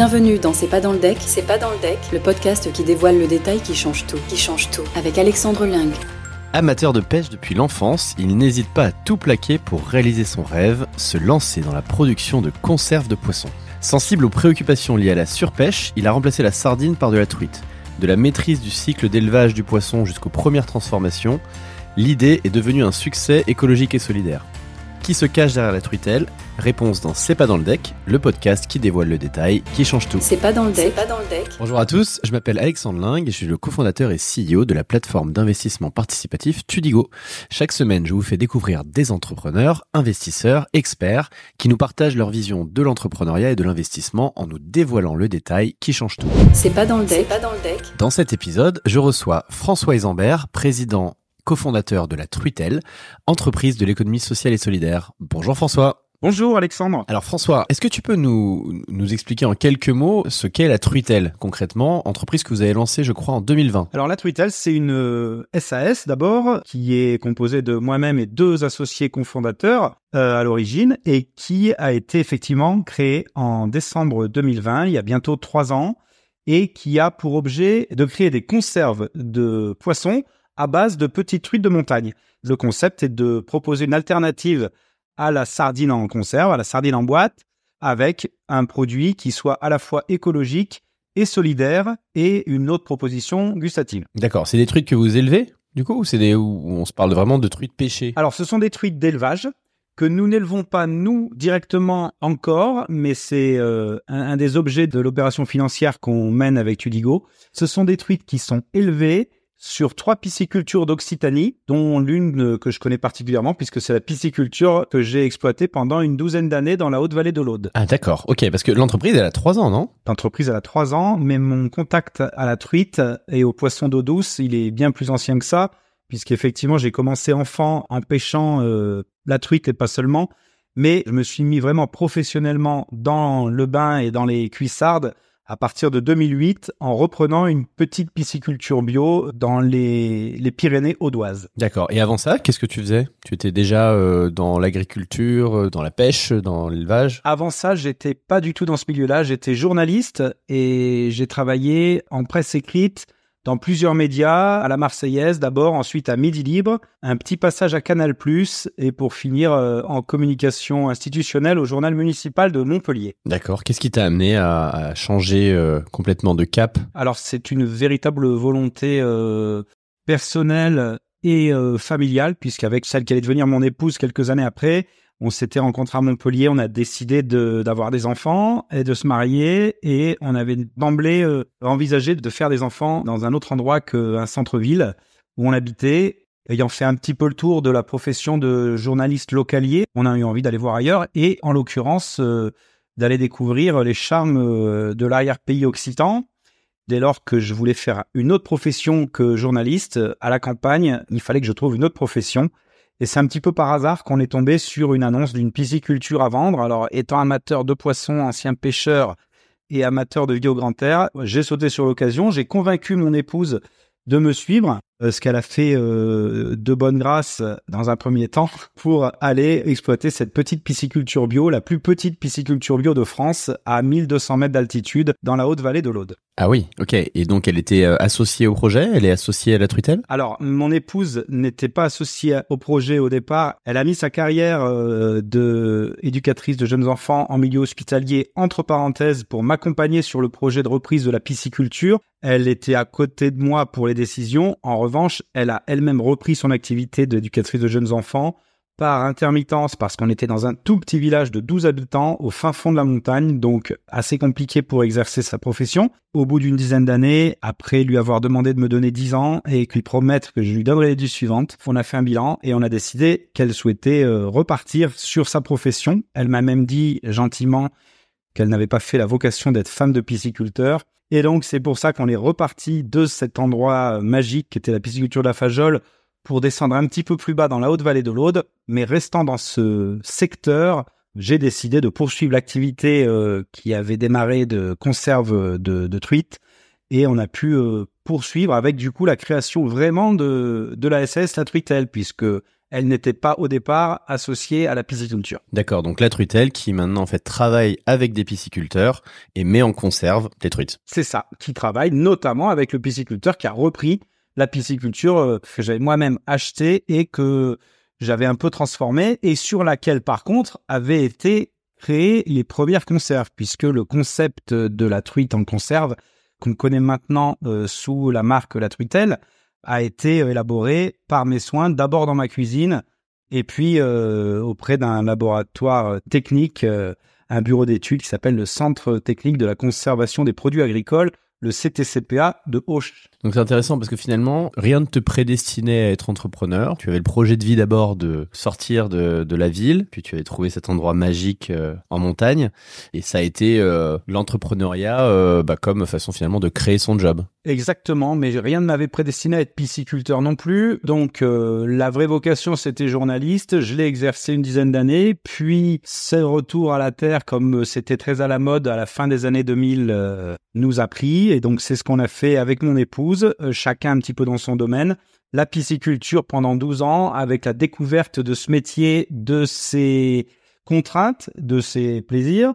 Bienvenue dans C'est pas dans le deck, c'est pas dans le deck, le podcast qui dévoile le détail qui change tout, qui change tout, avec Alexandre Ling. Amateur de pêche depuis l'enfance, il n'hésite pas à tout plaquer pour réaliser son rêve, se lancer dans la production de conserves de poissons. Sensible aux préoccupations liées à la surpêche, il a remplacé la sardine par de la truite. De la maîtrise du cycle d'élevage du poisson jusqu'aux premières transformations, l'idée est devenue un succès écologique et solidaire. Qui se cache derrière la truitelle Réponse dans C'est pas dans le deck, le podcast qui dévoile le détail, qui change tout. C'est pas dans le deck, c'est pas dans le deck. Bonjour à tous, je m'appelle Alexandre Ling et je suis le cofondateur et CEO de la plateforme d'investissement participatif Tudigo. Chaque semaine, je vous fais découvrir des entrepreneurs, investisseurs, experts qui nous partagent leur vision de l'entrepreneuriat et de l'investissement en nous dévoilant le détail qui change tout. C'est pas dans le deck, c'est pas dans le deck. Dans cet épisode, je reçois François Isambert, président cofondateur de la Truitel, entreprise de l'économie sociale et solidaire. Bonjour François. Bonjour Alexandre. Alors François, est-ce que tu peux nous, nous expliquer en quelques mots ce qu'est la Truitel concrètement, entreprise que vous avez lancée je crois en 2020 Alors la Truitel c'est une SAS euh, d'abord qui est composée de moi-même et deux associés cofondateurs euh, à l'origine et qui a été effectivement créée en décembre 2020, il y a bientôt trois ans, et qui a pour objet de créer des conserves de poissons à base de petites truites de montagne. Le concept est de proposer une alternative à la sardine en conserve, à la sardine en boîte, avec un produit qui soit à la fois écologique et solidaire et une autre proposition gustative. D'accord, c'est des truites que vous élevez du coup ou c'est des où on se parle vraiment de truites pêchées? Alors ce sont des truites d'élevage que nous n'élevons pas nous directement encore, mais c'est euh, un, un, des objets de l'opération financière qu'on mène avec Tudigo. Ce sont des truites qui sont élevées sur trois piscicultures d'Occitanie, dont l'une que je connais particulièrement puisque c'est la pisciculture que j'ai exploitée pendant une douzaine d'années dans la haute vallée de l'Aude. Ah d'accord, ok, parce que l'entreprise elle a trois ans, non? L'entreprise elle a trois ans, mais mon contact à la truite et aux poissons d'eau douce, il est bien plus ancien que ça, puisqu'effectivement j'ai commencé enfant en pêchant euh, la truite et pas seulement, mais je me suis mis vraiment professionnellement dans le bain et dans les cuissardes à partir de 2008 en reprenant une petite pisciculture bio dans les, les Pyrénées audoises. D'accord. Et avant ça, qu'est-ce que tu faisais? Tu étais déjà euh, dans l'agriculture, euh, dans la pêche, dans l'élevage? Avant ça, j'étais pas du tout dans ce milieu-là. J'étais journaliste et j'ai travaillé en presse écrite dans plusieurs médias, à la Marseillaise d'abord, ensuite à Midi Libre, un petit passage à Canal+, et pour finir euh, en communication institutionnelle au journal municipal de Montpellier. D'accord. Qu'est-ce qui t'a amené à, changer euh, complètement de cap? Alors c'est une véritable volonté euh, personnelle et familiale, puisqu'avec celle qui allait devenir mon épouse quelques années après, on s'était rencontrés à Montpellier, on a décidé d'avoir des enfants et de se marier et on avait d'emblée euh, envisagé de faire des enfants dans un autre endroit qu'un centre-ville où on habitait. Ayant fait un petit peu le tour de la profession de journaliste localier, on a eu envie d'aller voir ailleurs et en l'occurrence euh, d'aller découvrir les charmes euh, de l'arrière-pays occitan. Dès lors que je voulais faire une autre profession que journaliste à la campagne, il fallait que je trouve une autre profession. Et c'est un petit peu par hasard qu'on est tombé sur une annonce d'une pisciculture à vendre. Alors, étant amateur de poissons, ancien pêcheur et amateur de vie au grand air, j'ai sauté sur l'occasion. J'ai convaincu mon épouse de me suivre, ce qu'elle a fait euh, de bonne grâce dans un premier temps pour aller exploiter cette petite pisciculture bio, la plus petite pisciculture bio de France, à 1200 mètres d'altitude dans la haute vallée de l'Aude. Ah oui, ok. Et donc elle était euh, associée au projet, elle est associée à la truitelle Alors mon épouse n'était pas associée au projet au départ. Elle a mis sa carrière euh, de éducatrice de jeunes enfants en milieu hospitalier entre parenthèses pour m'accompagner sur le projet de reprise de la pisciculture. Elle était à côté de moi pour les décisions. En revanche, elle a elle-même repris son activité d'éducatrice de jeunes enfants par intermittence parce qu'on était dans un tout petit village de 12 habitants au fin fond de la montagne, donc assez compliqué pour exercer sa profession. Au bout d'une dizaine d'années, après lui avoir demandé de me donner 10 ans et lui promettre que je lui donnerais les 10 suivantes, on a fait un bilan et on a décidé qu'elle souhaitait euh, repartir sur sa profession. Elle m'a même dit gentiment qu'elle n'avait pas fait la vocation d'être femme de pisciculteur. Et donc c'est pour ça qu'on est reparti de cet endroit magique qui était la pisciculture de la Fajole pour descendre un petit peu plus bas dans la haute vallée de l'Aude, mais restant dans ce secteur, j'ai décidé de poursuivre l'activité euh, qui avait démarré de conserve de, truites. Et on a pu euh, poursuivre avec du coup la création vraiment de, de la SS La Truitelle puisque elle n'était pas au départ associée à la pisciculture. D'accord, donc la truitelle qui maintenant en fait travaille avec des pisciculteurs et met en conserve des truites. C'est ça, qui travaille notamment avec le pisciculteur qui a repris la pisciculture euh, que j'avais moi-même achetée et que j'avais un peu transformée et sur laquelle par contre avaient été créées les premières conserves puisque le concept de la truite en conserve qu'on connaît maintenant euh, sous la marque La Truitelle a été euh, élaboré par mes soins, d'abord dans ma cuisine, et puis euh, auprès d'un laboratoire euh, technique, un bureau d'études qui s'appelle le Centre technique de la conservation des produits agricoles, le CTCPA de Auch. Donc c'est intéressant parce que finalement, rien ne te prédestinait à être entrepreneur. Tu avais le projet de vie d'abord de sortir de, de, la ville, puis tu avais trouvé cet endroit magique en montagne, et ça a été euh, l'entrepreneuriat euh, bah, comme façon finalement de créer son job. Exactement, mais rien ne m'avait prédestiné à être pisciculteur non plus. Donc euh, la vraie vocation, c'était journaliste. Je l'ai exercé une dizaine d'années, puis ce retour à la terre, comme c'était très à la mode à la fin des années 2000, euh, nous a pris. Et donc c'est ce qu'on a fait avec mon épouse, euh, chacun un petit peu dans son domaine. La pisciculture pendant 12 ans, avec la découverte de ce métier, de ses contraintes, de ses plaisirs,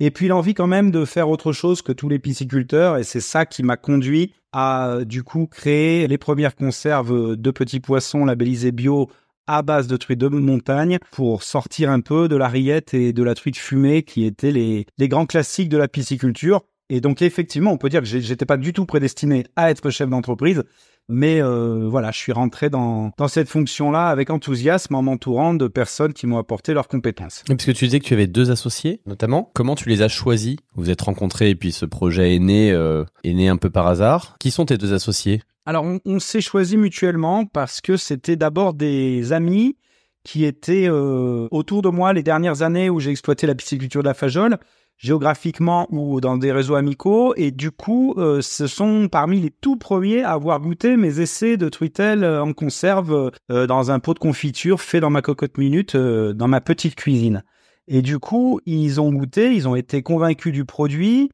et puis l'envie quand même de faire autre chose que tous les pisciculteurs, et c'est ça qui m'a conduit à du coup créer les premières conserves de petits poissons labellisés bio à base de truites de montagne pour sortir un peu de la rillette et de la truite fumée qui étaient les grands classiques de la pisciculture. Et donc effectivement, on peut dire que j'étais pas du tout prédestiné à être chef d'entreprise, mais euh, voilà, je suis rentré dans, dans cette fonction-là avec enthousiasme en m'entourant de personnes qui m'ont apporté leurs compétences. Et puisque tu disais que tu avais deux associés, notamment, comment tu les as choisis? Vous vous êtes rencontrés et puis ce projet est né, euh, est né un peu par hasard. Qui sont tes deux associés? Alors, on, on s'est choisis mutuellement parce que c'était d'abord des amis qui étaient euh, autour de moi les dernières années où j'ai exploité la pisciculture de la fajole géographiquement ou dans des réseaux amicaux. Et du coup, euh, ce sont parmi les tout premiers à avoir goûté mes essais de truitel euh, en conserve euh, dans un pot de confiture fait dans ma cocotte minute dans ma petite cuisine. Et du coup, ils ont goûté, ils ont été convaincus du produit.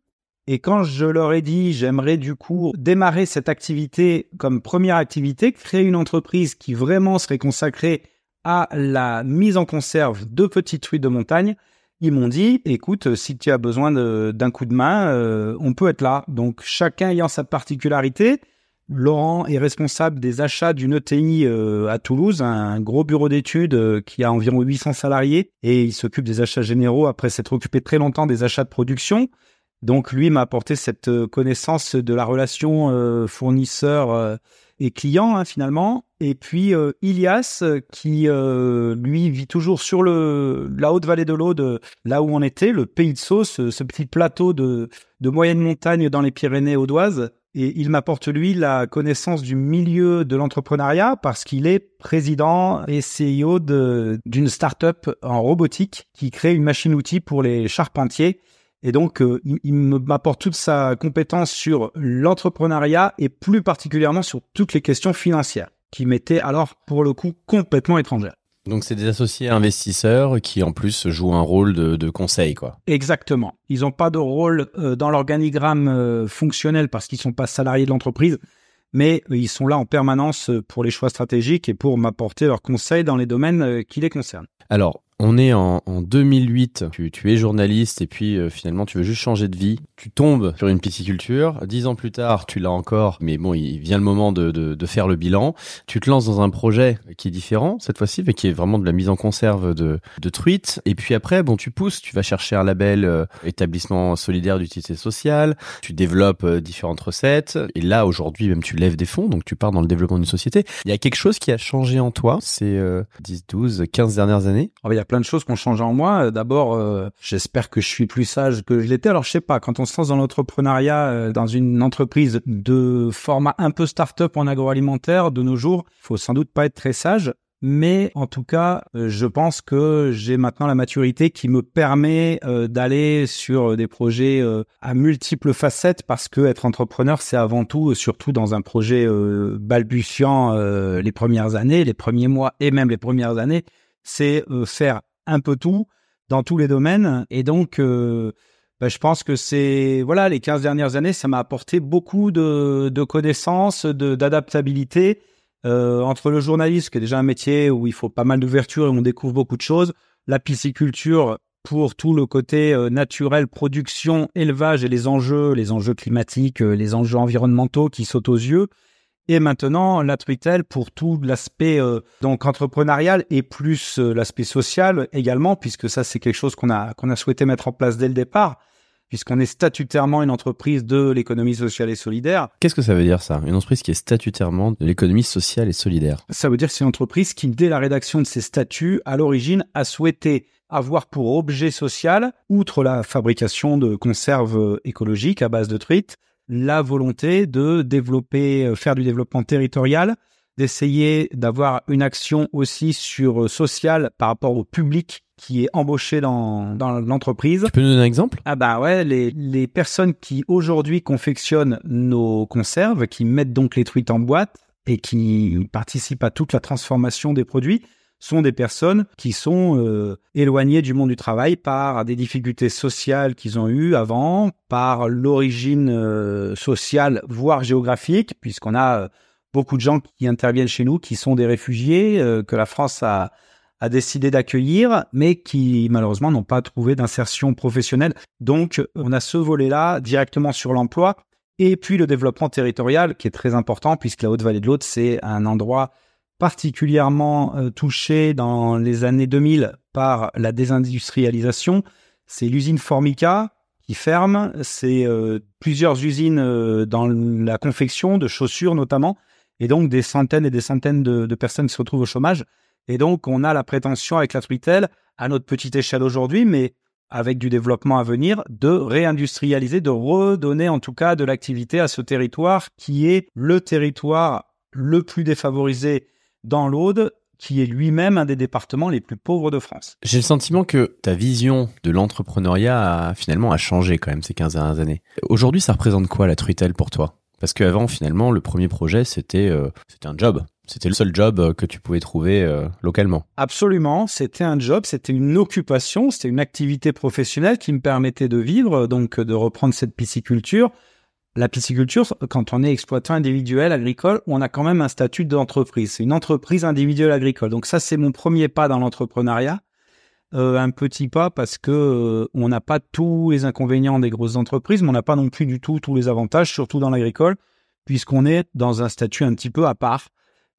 Et quand je leur ai dit, j'aimerais du coup démarrer cette activité comme première activité, créer une entreprise qui vraiment serait consacrée à la mise en conserve de petites truites de montagne, ils m'ont dit, écoute, si tu as besoin d'un coup de main, euh, on peut être là. Donc chacun ayant sa particularité. Laurent est responsable des achats d'une ETI euh, à Toulouse, un gros bureau d'études euh, qui a environ 800 salariés et il s'occupe des achats généraux après s'être occupé très longtemps des achats de production. Donc lui m'a apporté cette connaissance de la relation fournisseur et client hein, finalement. Et puis euh, Ilias euh, qui euh, lui vit toujours sur le la haute vallée de l'Aude, là où on était, le pays de Sauce, ce, petit plateau de de moyenne montagne dans les Pyrénées audoises. Et il m'apporte lui la connaissance du milieu de l'entrepreneuriat parce qu'il est président et CEO d'une start-up en robotique qui crée une machine-outil pour les charpentiers et donc, euh, il, m'apporte toute sa compétence sur l'entrepreneuriat et plus particulièrement sur toutes les questions financières, qui m'étaient alors, pour le coup, complètement étrangères. Donc, c'est des associés investisseurs qui, en plus, jouent un rôle de, conseil, quoi. Exactement. Ils n'ont pas de rôle euh, dans l'organigramme euh, fonctionnel parce qu'ils sont pas salariés de l'entreprise, mais ils sont là en permanence pour les choix stratégiques et pour m'apporter leurs conseils dans les domaines qui les concernent. Alors, on est en, 2008, tu, es journaliste et puis euh, finalement tu veux juste changer de vie. Tu tombes sur une pisciculture. Dix ans plus tard, tu l'as encore, mais bon, il vient le moment de, faire le bilan. Tu te lances dans un projet qui est différent cette fois-ci, mais qui est vraiment de la mise en conserve de, de truites. Et puis après, bon, tu pousses, tu vas chercher un label euh, établissement solidaire d'utilité sociale. Tu développes euh, différentes recettes. Et là, aujourd'hui, même tu lèves des fonds, donc tu pars dans le développement d'une société. Il y a quelque chose qui a changé en toi ces 10, 12, 15 dernières années oh, Il y a plein de choses qui ont changé en moi. D'abord, euh, j'espère que je suis plus sage que je l'étais. Alors, je sais pas, quand on se lance dans l'entrepreneuriat, euh, dans une entreprise de format un peu start-up en agroalimentaire, de nos jours, faut sans doute pas être très sage. Mais en tout cas, euh, je pense que j'ai maintenant la maturité qui me permet d'aller sur des projets à multiples facettes parce que être entrepreneur, c'est avant tout, surtout dans un projet balbutiant les premières années, les premiers mois et même les premières années, c'est faire un peu tout dans tous les domaines. Et donc, euh, bah, je pense que c'est voilà les 15 dernières années, ça m'a apporté beaucoup de, de connaissances, d'adaptabilité Euh, entre le journalisme, qui est déjà un métier où il faut pas mal d'ouverture et on découvre beaucoup de choses, la pisciculture pour tout le côté euh, naturel, production, élevage et les enjeux, les enjeux climatiques, euh, les enjeux environnementaux qui sautent aux yeux. Et maintenant, la Twitel pour tout l'aspect donc entrepreneurial et plus l'aspect social également, puisque ça c'est quelque chose qu'on a qu'on a souhaité mettre en place dès le départ puisqu'on est statutairement une entreprise de l'économie sociale et solidaire. Qu'est-ce que ça veut dire ça? Une entreprise qui est statutairement de l'économie sociale et solidaire? Ça veut dire que c'est une entreprise qui, dès la rédaction de ses statuts, à l'origine, a souhaité avoir pour objet social, outre la fabrication de conserves écologiques à base de truites, la volonté de développer, euh, faire du développement territorial, d'essayer d'avoir une action aussi sur euh, social par rapport au public qui est embauché dans, dans l'entreprise. Tu peux nous donner un exemple? Ah bah ouais, les, les personnes qui aujourd'hui confectionnent nos conserves, qui mettent donc les truites en boîte et qui participent à toute la transformation des produits, sont des personnes qui sont euh, éloignées du monde du travail par des difficultés sociales qu'ils ont eues avant, par l'origine euh, sociale, voire géographique, puisqu'on a beaucoup de gens qui interviennent chez nous, qui sont des réfugiés, euh, que la France a, a décidé d'accueillir, mais qui malheureusement n'ont pas trouvé d'insertion professionnelle. Donc, on a ce volet-là directement sur l'emploi. Et puis le développement territorial, qui est très important, puisque la Haute-Vallée de l'Aude, c'est un endroit particulièrement euh, touché dans les années 2000 par la désindustrialisation. C'est l'usine Formica qui ferme, c'est euh, plusieurs usines dans la confection de chaussures notamment, et donc des centaines et des centaines de, personnes se retrouvent au chômage. Et donc, on a la prétention avec la Twitel, à notre petite échelle aujourd'hui, mais avec du développement à venir, de réindustrialiser, de redonner en tout cas de l'activité à ce territoire qui est le territoire le plus défavorisé dans l'Aude, qui est lui-même un des départements les plus pauvres de France. J'ai le sentiment que ta vision de l'entrepreneuriat a finalement a changé quand même ces 15 dernières années. Aujourd'hui, ça représente quoi la Twitel pour toi? Parce qu'avant, finalement, le premier projet, c'était euh, c'était un job. C'était le seul job euh, que tu pouvais trouver euh, localement. Absolument, c'était un job, c'était une occupation, c'était une activité professionnelle qui me permettait de vivre, donc de reprendre cette pisciculture. La pisciculture, quand on est exploitant individuel agricole, on a quand même un statut d'entreprise. C'est une entreprise individuelle agricole. Donc ça, c'est mon premier pas dans l'entrepreneuriat. Euh, un petit pas parce que euh, on n'a pas tous les inconvénients des grosses entreprises, mais on n'a pas non plus du tout tous les avantages, surtout dans l'agricole, puisqu'on est dans un statut un petit peu à part.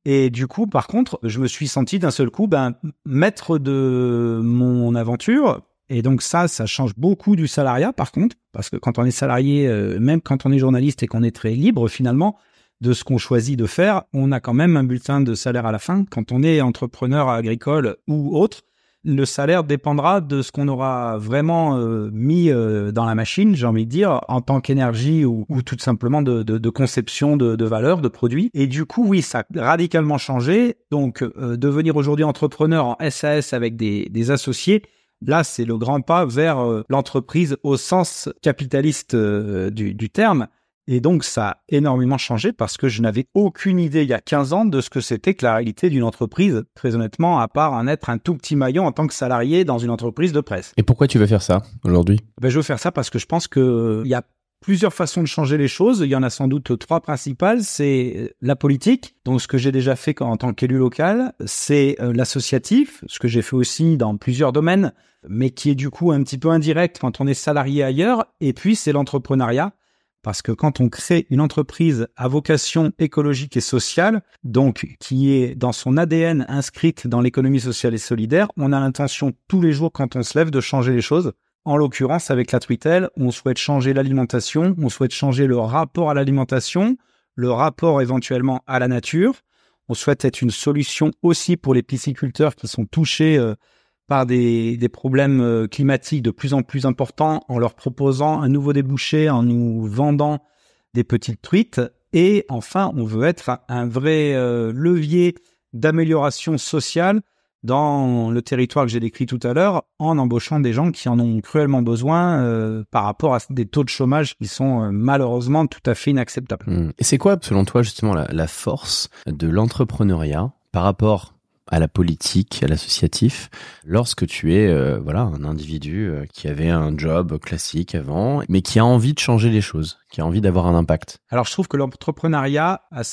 Et du coup, par contre, je me suis senti d'un seul coup ben, maître de mon aventure. Et donc ça, ça change beaucoup du salariat, par contre, parce que quand on est salarié, euh, même quand on est journaliste et qu'on est très libre, finalement, de ce qu'on choisit de faire, on a quand même un bulletin de salaire à la fin. Quand on est entrepreneur agricole ou autre, le salaire dépendra de ce qu'on aura vraiment euh, mis euh, dans la machine, j'ai envie de dire, en tant qu'énergie ou, tout simplement de, conception de, de valeur, de produits. Et du coup, oui, ça a radicalement changé. Donc, devenir aujourd'hui entrepreneur en SAS avec des, associés, là, c'est le grand pas vers l'entreprise au sens capitaliste du, du terme. Et donc, ça a énormément changé parce que je n'avais aucune idée il y a 15 ans de ce que c'était que la réalité d'une entreprise, très honnêtement, à part en être un tout petit maillon en tant que salarié dans une entreprise de presse. Et pourquoi tu veux faire ça aujourd'hui? Ben, Je veux faire ça parce que je pense qu'il y a plusieurs façons de changer les choses. Il y en a sans doute trois principales. C'est la politique, donc ce que j'ai déjà fait en tant qu'élu local. C'est euh, l'associatif, ce que j'ai fait aussi dans plusieurs domaines, mais qui est du coup un petit peu indirect quand on est salarié ailleurs. Et puis c'est l'entrepreneuriat parce que quand on crée une entreprise à vocation écologique et sociale, donc qui est dans son ADN inscrite dans l'économie sociale et solidaire, on a l'intention tous les jours quand on se lève de changer les choses. En l'occurrence, avec la Twitel, on souhaite changer l'alimentation, on souhaite changer le rapport à l'alimentation, le rapport éventuellement à la nature. On souhaite être une solution aussi pour les pisciculteurs qui sont touchés euh, par des, problèmes euh, climatiques de plus en plus importants en leur proposant un nouveau débouché, en nous vendant des petites truites. Et enfin, on veut être un vrai euh, levier d'amélioration sociale dans le territoire que j'ai décrit tout à l'heure, en embauchant des gens qui en ont cruellement besoin euh, par rapport à des taux de chômage qui sont malheureusement tout à fait inacceptables. Mmh. Et c'est quoi, selon toi, justement, la, la force de l'entrepreneuriat par rapport à la politique, à l'associatif, lorsque tu es euh, voilà un individu euh, qui avait un job classique avant, mais qui a envie de changer les choses, qui a envie d'avoir un impact? Alors je trouve que l'entrepreneuriat a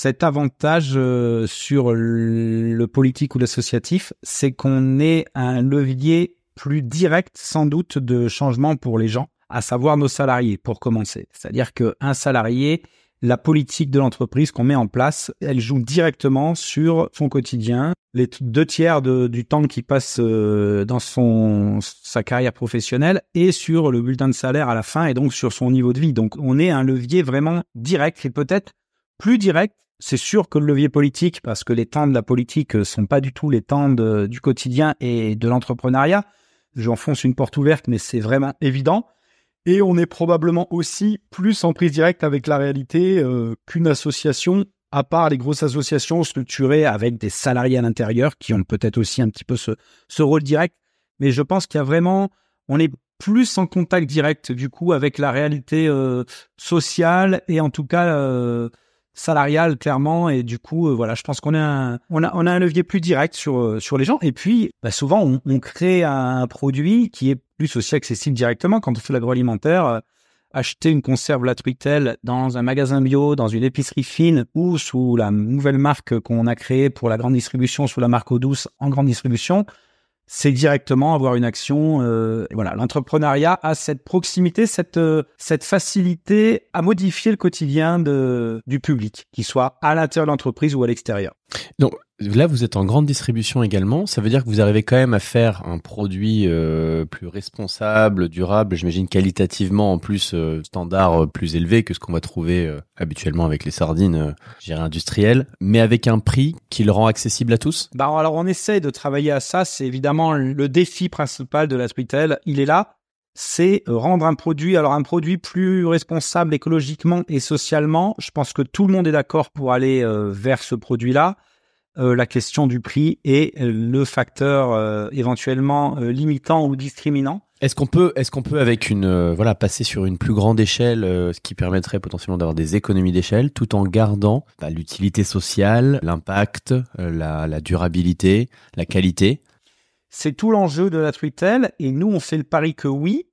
cet avantage euh, sur le politique ou l'associatif, c'est qu'on est un levier plus direct sans doute de changement pour les gens, à savoir nos salariés pour commencer. C'est-à-dire qu'un salarié, la politique de l'entreprise qu'on met en place, elle joue directement sur son quotidien. Les deux tiers du temps qu'il passe euh, dans son sa carrière professionnelle et sur le bulletin de salaire à la fin et donc sur son niveau de vie. Donc on est un levier vraiment direct et peut-être plus direct. C'est sûr que le levier politique, parce que les temps de la politique euh, sont pas du tout les temps du quotidien et de l'entrepreneuriat. J'enfonce une porte ouverte, mais c'est vraiment évident. Et on est probablement aussi plus en prise directe avec la réalité euh, qu'une association, à part les grosses associations structurées avec des salariés à l'intérieur qui ont peut-être aussi un petit peu ce, rôle direct. Mais je pense qu'il y a vraiment, on est plus en contact direct du coup avec la réalité euh, sociale et en tout cas salariale clairement et du coup euh, voilà je pense qu'on a un, on a on a un levier plus direct sur euh, sur les gens. Et puis bah, souvent on, crée un produit qui est plus aussi accessible directement. Quand on fait l'agroalimentaire euh, acheter une conserve la truitelle dans un magasin bio dans une épicerie fine ou sous la nouvelle marque qu'on a créée pour la grande distribution sous la marque eau douce en grande distribution c'est directement avoir une action. Euh, voilà, l'entrepreneuriat a cette proximité, cette euh, facilité à modifier le quotidien du public, qu'il soit à l'intérieur de l'entreprise ou à l'extérieur. Donc là, vous êtes en grande distribution également. Ça veut dire que vous arrivez quand même à faire un produit euh, plus responsable, durable, j'imagine qualitativement en plus euh, standard euh, plus élevé que ce qu'on va trouver habituellement avec les sardines, euh, industrielles, mais avec un prix qui le rend accessible à tous? Bah alors on essaie de travailler à ça. C'est évidemment le défi principal de la Spritel. Il est là c'est rendre un produit, alors un produit plus responsable écologiquement et socialement. Je pense que tout le monde est d'accord pour aller euh, vers ce produit-là. Euh, la question du prix est le facteur euh, éventuellement limitant ou discriminant. Est-ce qu'on peut, est-ce qu'on peut avec une, voilà, passer sur une plus grande échelle, ce qui permettrait potentiellement d'avoir des économies d'échelle, tout en gardant bah, l'utilité sociale, l'impact, la durabilité, la qualité? C'est tout l'enjeu de la Twitter et nous on fait le pari que oui,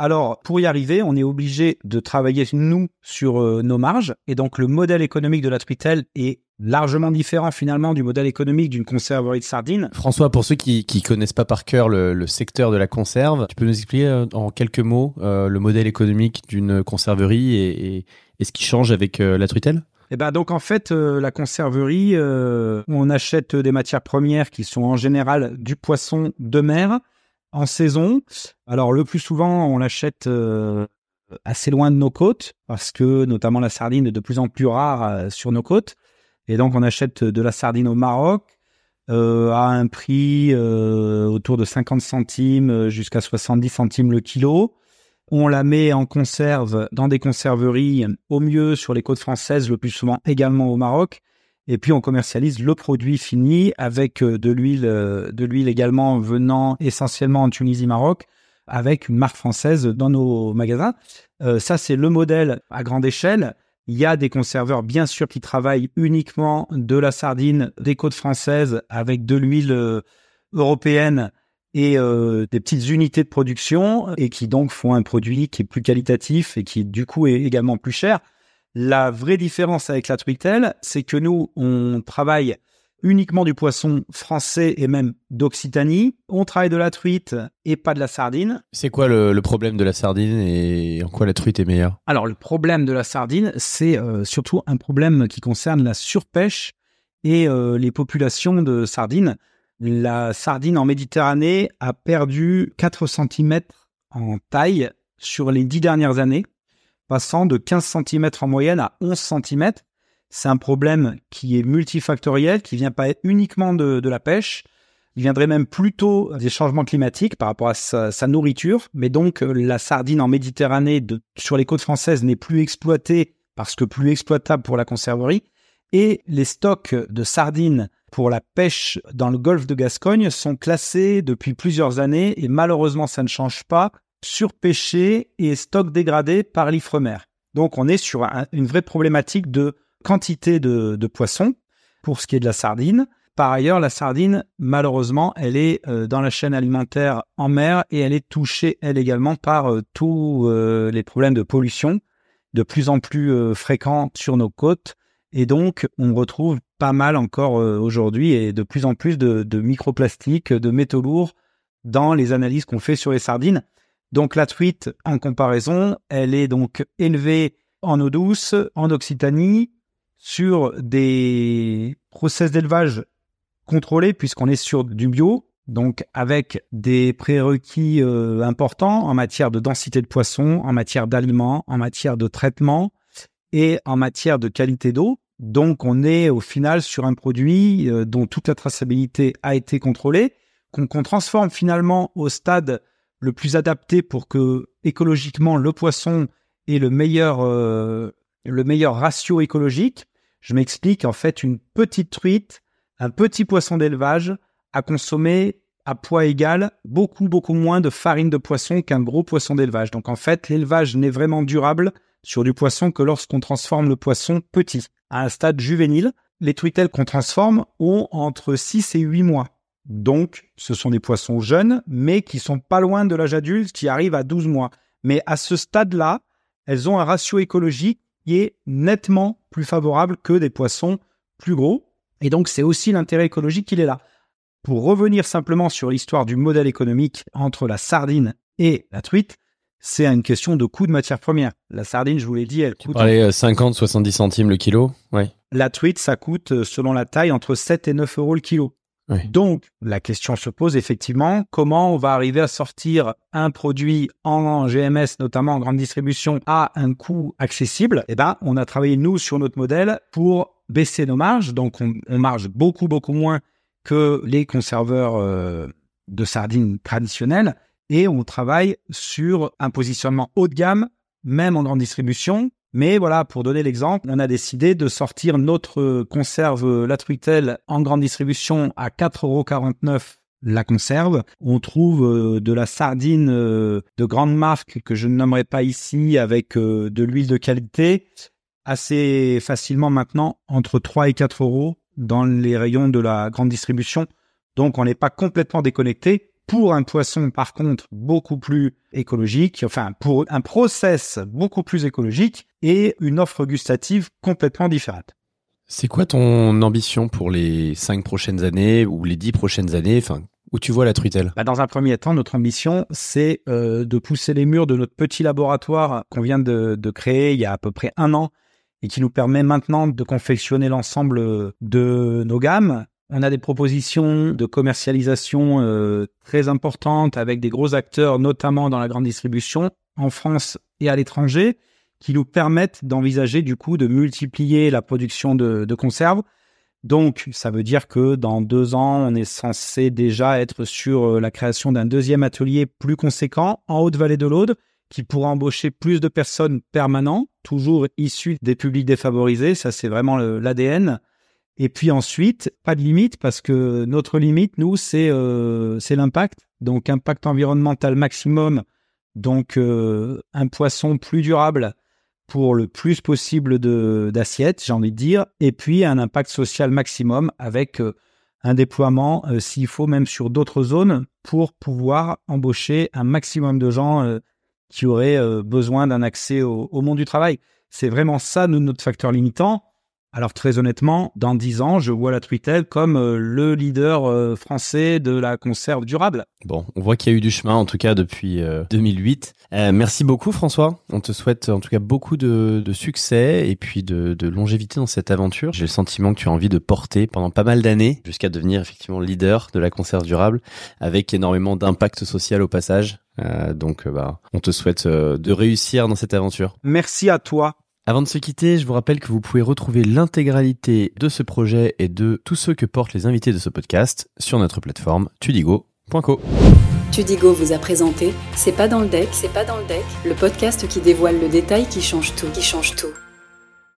alors, pour y arriver, on est obligé de travailler, nous, sur euh, nos marges. Et donc, le modèle économique de la Twitel est largement différent, finalement, du modèle économique d'une conserverie de sardines. François, pour ceux qui ne connaissent pas par cœur le, secteur de la conserve, tu peux nous expliquer euh, en quelques mots euh, le modèle économique d'une conserverie et, ce qui change avec la Twitel eh ben donc en fait la conserverie, on achète des matières premières qui sont en général du poisson de mer, en saison. Alors le plus souvent, on l'achète euh, assez loin de nos côtes parce que notamment la sardine est de plus en plus rare euh, sur nos côtes. Et donc on achète de la sardine au Maroc euh, à un prix autour de 50 centimes jusqu'à 70 centimes le kilo. On la met en conserve dans des conserveries au mieux sur les côtes françaises, le plus souvent également au Maroc. Et puis on commercialise le produit fini avec euh, de l'huile, euh, de l'huile également venant essentiellement en Tunisie, Maroc, avec une marque française dans nos magasins. Euh, ça c'est le modèle à grande échelle. Il y a des conserveurs bien sûr qui travaillent uniquement de la sardine des côtes françaises avec de l'huile européenne et des petites unités de production et qui donc font un produit qui est plus qualitatif et qui du coup est également plus cher. La vraie différence avec la truitelle, c'est que nous, on travaille uniquement du poisson français et même d'Occitanie. On travaille de la truite et pas de la sardine. C'est quoi le, problème de la sardine et en quoi la truite est meilleure? Alors le problème de la sardine, c'est euh, surtout un problème qui concerne la surpêche et euh, les populations de sardines. La sardine en Méditerranée a perdu 4 cm en taille sur les 10 dernières années passant de 15 cm en moyenne à 11 cm. C'est un problème qui est multifactoriel, qui vient pas uniquement de, la pêche. Il viendrait même plutôt des changements climatiques par rapport à sa, nourriture. Mais donc, la sardine en Méditerranée sur les côtes françaises n'est plus exploitée parce que plus exploitable pour la conserverie. Et les stocks de sardines pour la pêche dans le golfe de Gascogne sont classés depuis plusieurs années et malheureusement ça ne change pas surpêché et stock dégradé par l'Ifremer. Donc on est sur une vraie problématique de quantité de, poissons pour ce qui est de la sardine. Par ailleurs, la sardine, malheureusement, elle est euh, dans la chaîne alimentaire en mer et elle est touchée, elle également, par euh, tous euh, les problèmes de pollution de plus en plus fréquents sur nos côtes Et donc, on retrouve pas mal encore euh, aujourd'hui et de plus en plus de, microplastiques, de métaux lourds dans les analyses qu'on fait sur les sardines. Donc la truite, en comparaison, elle est donc élevée en eau douce, en Occitanie, sur des process d'élevage contrôlés puisqu'on est sur du bio, donc avec des prérequis euh, importants en matière de densité de poisson, en matière d'aliments, en matière de traitement et en matière de qualité d'eau. Donc on est au final sur un produit euh, dont toute la traçabilité a été contrôlée, qu'on transforme finalement au stade le plus adapté pour que écologiquement le poisson ait le meilleur, euh, le meilleur ratio écologique. Je m'explique, en fait, une petite truite, un petit poisson d'élevage à consommer à poids égal beaucoup, beaucoup moins de farine de poisson qu'un gros poisson d'élevage. Donc en fait, l'élevage n'est vraiment durable sur du poisson que lorsqu'on transforme le poisson petit. À un stade juvénile, les truitelles qu'on transforme ont entre 6 et 8 mois. Donc, ce sont des poissons jeunes, mais qui sont pas loin de l'âge adulte, qui arrivent à 12 mois. Mais à ce stade-là, elles ont un ratio écologique qui est nettement plus favorable que des poissons plus gros. Et donc, c'est aussi l'intérêt écologique qu'il est là. Pour revenir simplement sur l'histoire du modèle économique entre la sardine et la truite, c'est une question de coût de matière première. La sardine, je vous l'ai dit, elle coûte... Allez, 50, 70 centimes le kilo, ouais. La truite, ça coûte, euh, selon la taille, entre 7 et 9 euros le kilo. Donc, la question se pose effectivement, comment on va arriver à sortir un produit en GMS, notamment en grande distribution, à un coût accessible? Eh ben, on a travaillé, nous, sur notre modèle pour baisser nos marges. Donc, on, marge beaucoup, beaucoup moins que les conserveurs euh, de sardines traditionnels. Et on travaille sur un positionnement haut de gamme, même en grande distribution, mais voilà, pour donner l'exemple, on a décidé de sortir notre conserve La Truitelle en grande distribution à 4,49€ la conserve. On trouve euh, de la sardine euh, de grande marque que je ne nommerai pas ici avec euh, de l'huile de qualité assez facilement maintenant entre 3 et 4 euros dans les rayons de la grande distribution. Donc on n'est pas complètement déconnecté pour un poisson, par contre, beaucoup plus écologique, enfin, pour un process beaucoup plus écologique et une offre gustative complètement différente. C'est quoi ton ambition pour les cinq prochaines années ou les dix prochaines années? Enfin, où tu vois la truitelle? Bah Dans un premier temps, notre ambition, c'est euh, de pousser les murs de notre petit laboratoire qu'on vient de, de, créer il y a à peu près un an et qui nous permet maintenant de confectionner l'ensemble de nos gammes on a des propositions de commercialisation euh, très importantes avec des gros acteurs, notamment dans la grande distribution, en France et à l'étranger, qui nous permettent d'envisager du coup de multiplier la production de, de, conserves. Donc, ça veut dire que dans deux ans, on est censé déjà être sur euh, la création d'un deuxième atelier plus conséquent en Haute-Vallée de l'Aude, qui pourra embaucher plus de personnes permanentes, toujours issues des publics défavorisés. Ça, c'est vraiment l'ADN. Et puis ensuite, pas de limite parce que notre limite, nous, c'est euh, l'impact. Donc impact environnemental maximum. Donc euh, un poisson plus durable pour le plus possible d'assiettes, j'ai envie de dire. Et puis un impact social maximum avec euh, un déploiement, s'il faut, même sur d'autres zones pour pouvoir embaucher un maximum de gens qui auraient besoin d'un accès au, au monde du travail. C'est vraiment ça, notre facteur limitant. Alors très honnêtement, dans dix ans, je vois la Twitter comme euh, le leader euh, français de la conserve durable. Bon, on voit qu'il y a eu du chemin en tout cas depuis 2008. Euh, merci beaucoup François. On te souhaite en tout cas beaucoup de, succès et puis de, de, longévité dans cette aventure. J'ai le sentiment que tu as envie de porter pendant pas mal d'années jusqu'à devenir effectivement leader de la conserve durable avec énormément d'impact social au passage. donc bah, on te souhaite de réussir dans cette aventure. Merci à toi avant de se quitter, je vous rappelle que vous pouvez retrouver l'intégralité de ce projet et de tous ceux que portent les invités de ce podcast sur notre plateforme tudigo.co. Tudigo vous a présenté C'est pas dans le deck, c'est pas dans le deck, le podcast qui dévoile le détail qui change tout, qui change tout.